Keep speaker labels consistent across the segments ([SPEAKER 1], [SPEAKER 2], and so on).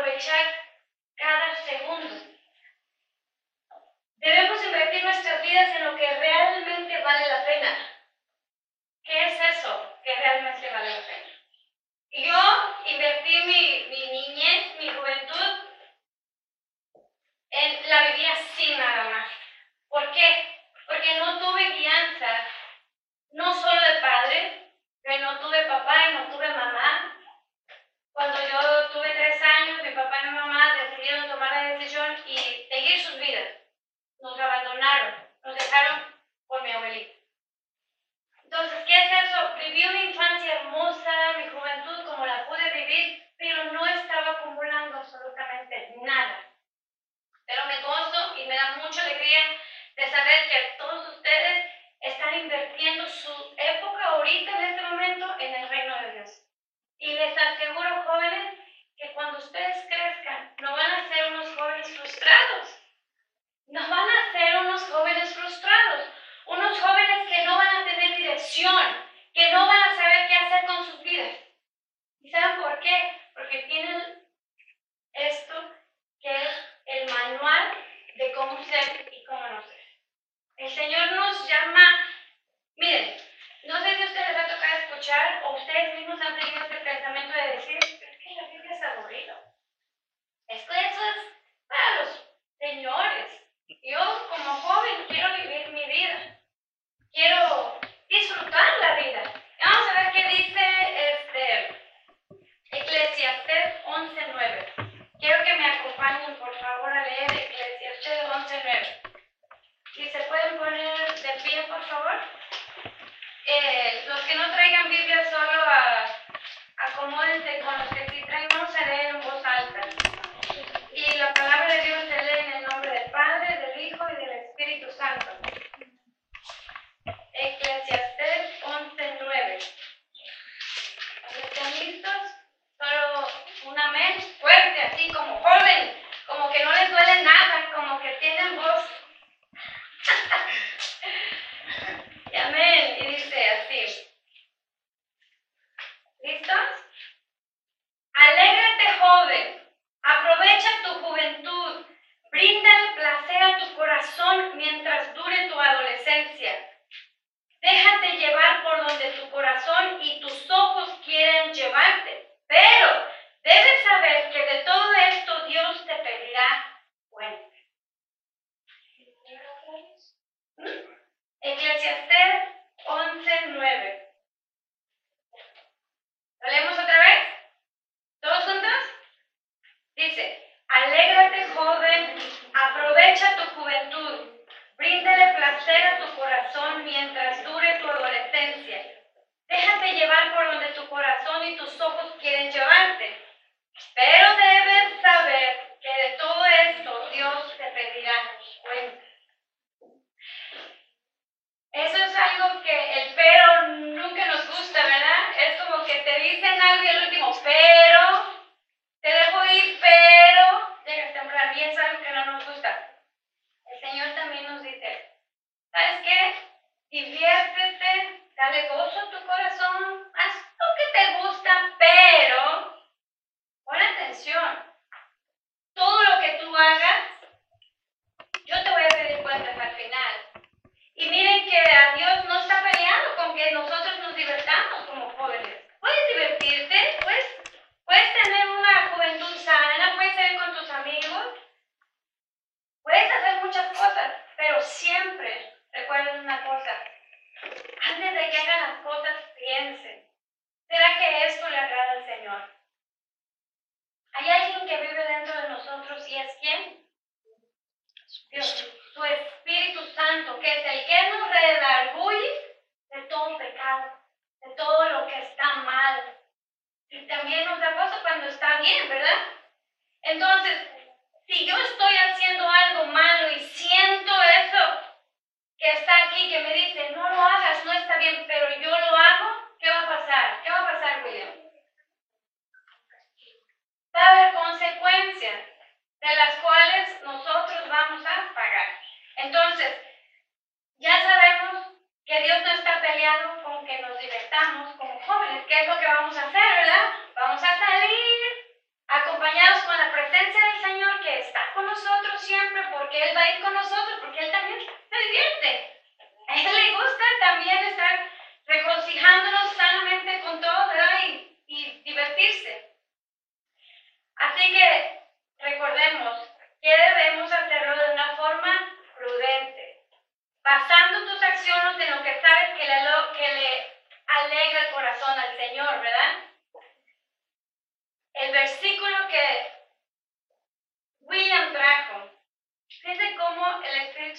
[SPEAKER 1] aprovechar cada segundo. Debemos invertir nuestras vidas en lo que realmente vale la pena. ¿Qué es eso que realmente vale la pena? Yo invertí mi, mi niñez, mi juventud El Señor nos llama, miren, no sé si a ustedes les ha tocado escuchar o ustedes mismos han tenido este pensamiento de decir, es que la Biblia es aburrido. Es que eso es para los señores. Yo como joven quiero vivir mi vida. Quiero disfrutar la vida. Vamos a ver qué dice este Eclesiastes 11.9. Quiero que me acompañen por favor a leer Eclesiastes 11.9. Si se pueden poner de pie, por favor. Eh, los que no traigan Biblia solo a, acomódense con los que sí traigan, se leen en voz alta. Y la palabra de Dios se lee en el nombre del Padre, del Hijo y del Espíritu Santo. Eclesiastés 11.9. ¿Están listos? Solo un amén fuerte, así como joven, como que no les duele nada, como que tienen voz porque él va a ir con nosotros, porque él también se divierte. A él le gusta también estar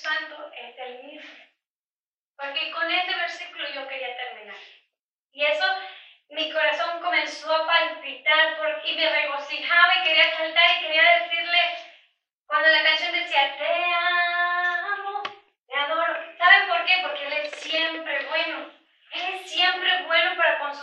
[SPEAKER 1] Santo es el mismo. Porque con este versículo yo quería terminar. Y eso, mi corazón comenzó a palpitar por, y me regocijaba y quería saltar y quería decirle, cuando la canción decía, te amo, te adoro. ¿Saben por qué? Porque Él es siempre bueno. Él es siempre bueno para con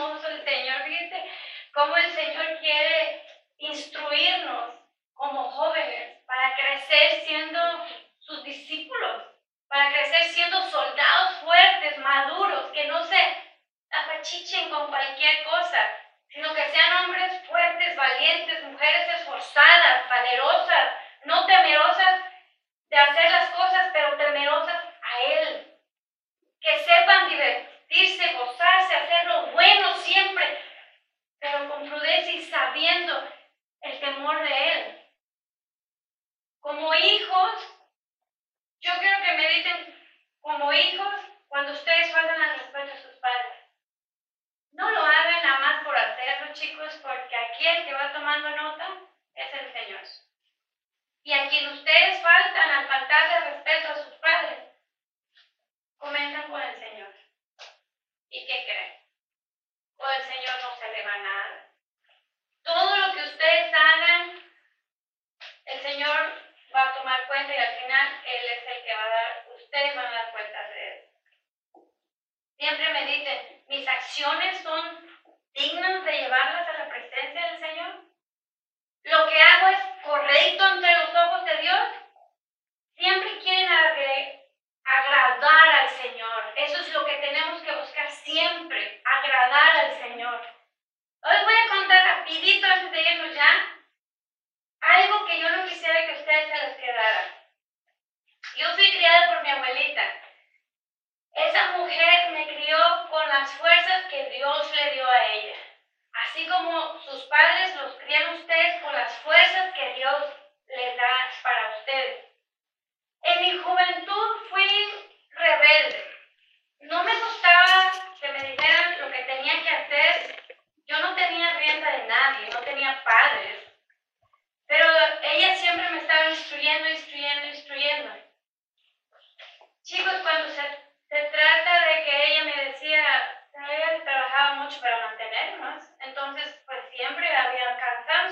[SPEAKER 1] hermoso el Señor, fíjense cómo el Señor quiere instruirnos como jóvenes para crecer siendo sus discípulos, para crecer siendo soldados fuertes, maduros, que no se apachichen con cualquier cosa, sino que sean hombres fuertes, valientes, mujeres esforzadas, valerosas, no temerosas de hacer las cosas, pero temerosas a Él,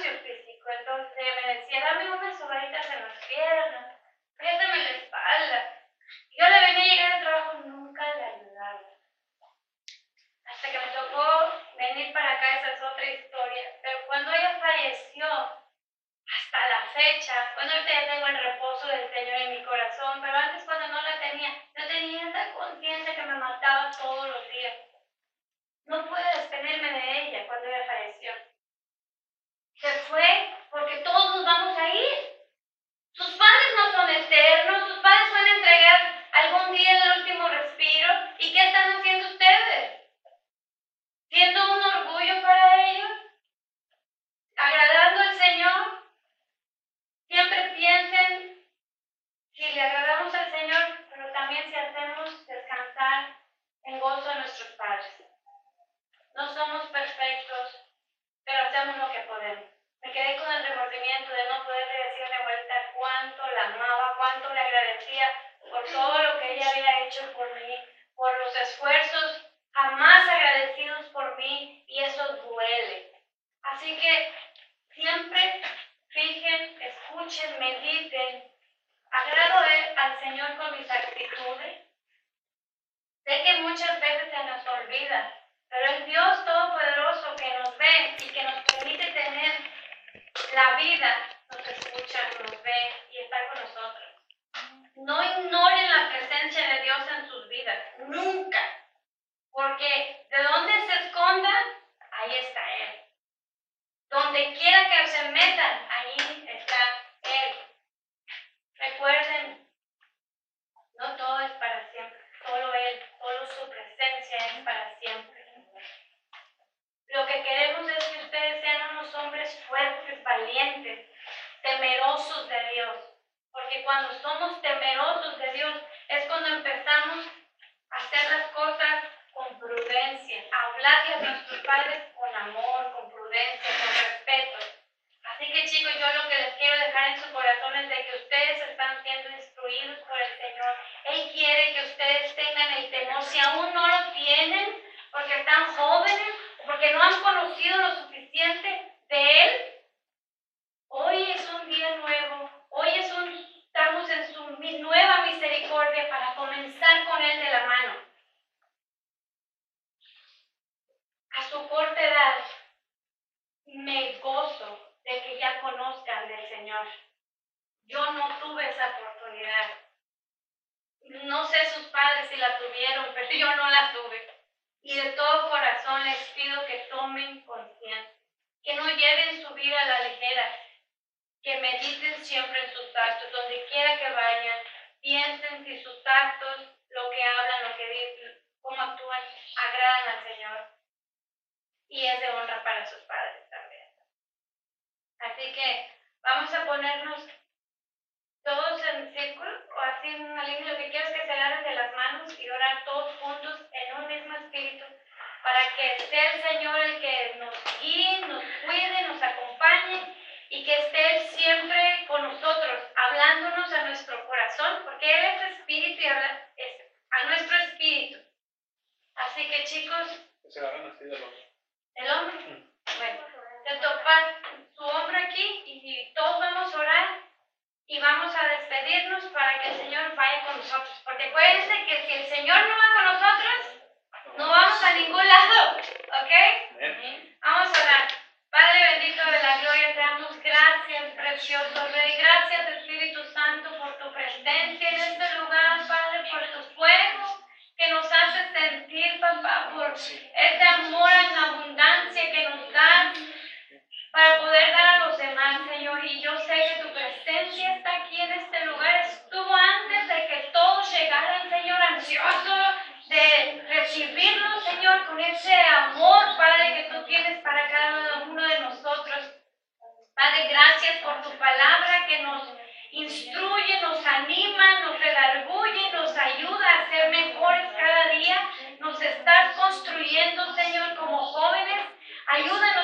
[SPEAKER 1] físico, entonces eh, me decía, dame unas sobaditas en las piernas. No somos perfectos, pero hacemos lo que podemos. Me quedé con el remordimiento de no poder muchas veces se nos olvida, pero es Dios Todopoderoso que nos ve y que nos permite tener la vida, nos escucha, nos ve y está con nosotros. No ignoren la presencia de Dios en sus vidas, nunca, porque de donde se esconda, ahí está Él. Donde quiera que se metan, ahí Cuando somos temerosos de Dios es cuando empezamos a hacer las cosas con prudencia, a hablarle a nuestros padres con amor, con prudencia, con respeto. Así que chicos, yo lo que les quiero dejar en su corazón es de que ustedes están siendo instruidos por el Señor. Él quiere que ustedes tengan el temor. Si aún no lo tienen, porque están jóvenes, porque no han conocido lo suficiente de Él, hoy es un día nuevo. Hoy es un, estamos en su nueva misericordia para comenzar con Él de la mano. A su corta edad, me gozo de que ya conozcan del Yo no tuve esa oportunidad. No sé sus padres si la tuvieron, pero yo no la tuve. Y de todo corazón les pido que tomen conciencia, que no lleven su vida a la ligera, que mediten siempre en sus actos, donde quiera que vayan, piensen si sus actos, lo que hablan, lo que dicen, cómo actúan, agradan al Señor. Y es de honra para sus padres también. Así que vamos a ponernos todos en círculo o así en una línea. Lo que quiero es que se agarren de las manos y orar todos juntos en un mismo espíritu para que sea el Señor el que nos guíe, nos cuide, nos acompañe y que esté Él siempre con nosotros, hablándonos a nuestro corazón, porque Él es espíritu y habla a nuestro espíritu. Así que chicos...
[SPEAKER 2] Se agarran así del
[SPEAKER 1] hombro. ¿El hombro? Bueno, se topa su hombro aquí y todos vamos a orar y vamos a despedirnos para que el Señor vaya con nosotros. Porque acuérdense que si el Señor no va con nosotros, no vamos a ningún lado. ¿Ok? Vamos a orar. Padre bendito de la gloria, te damos gracias, precioso Rey. Gracias, Espíritu Santo, por tu presencia en este lugar, Padre, por tu fuego que nos hace sentir, papá, por ese amor en abundancia que nos das para poder dar a los demás, Señor. Y yo sé que tu presencia está aquí en este lugar. Estuvo antes de que todos llegaran, Señor, ansioso de recibirlo, Señor, con ese amor, Padre, que tú tienes para cada uno de nosotros. Padre, gracias por tu palabra que nos instruye, nos anima, nos redarguye, nos ayuda a ser mejores cada día. Nos estás construyendo, Señor, como jóvenes. Ayúdanos,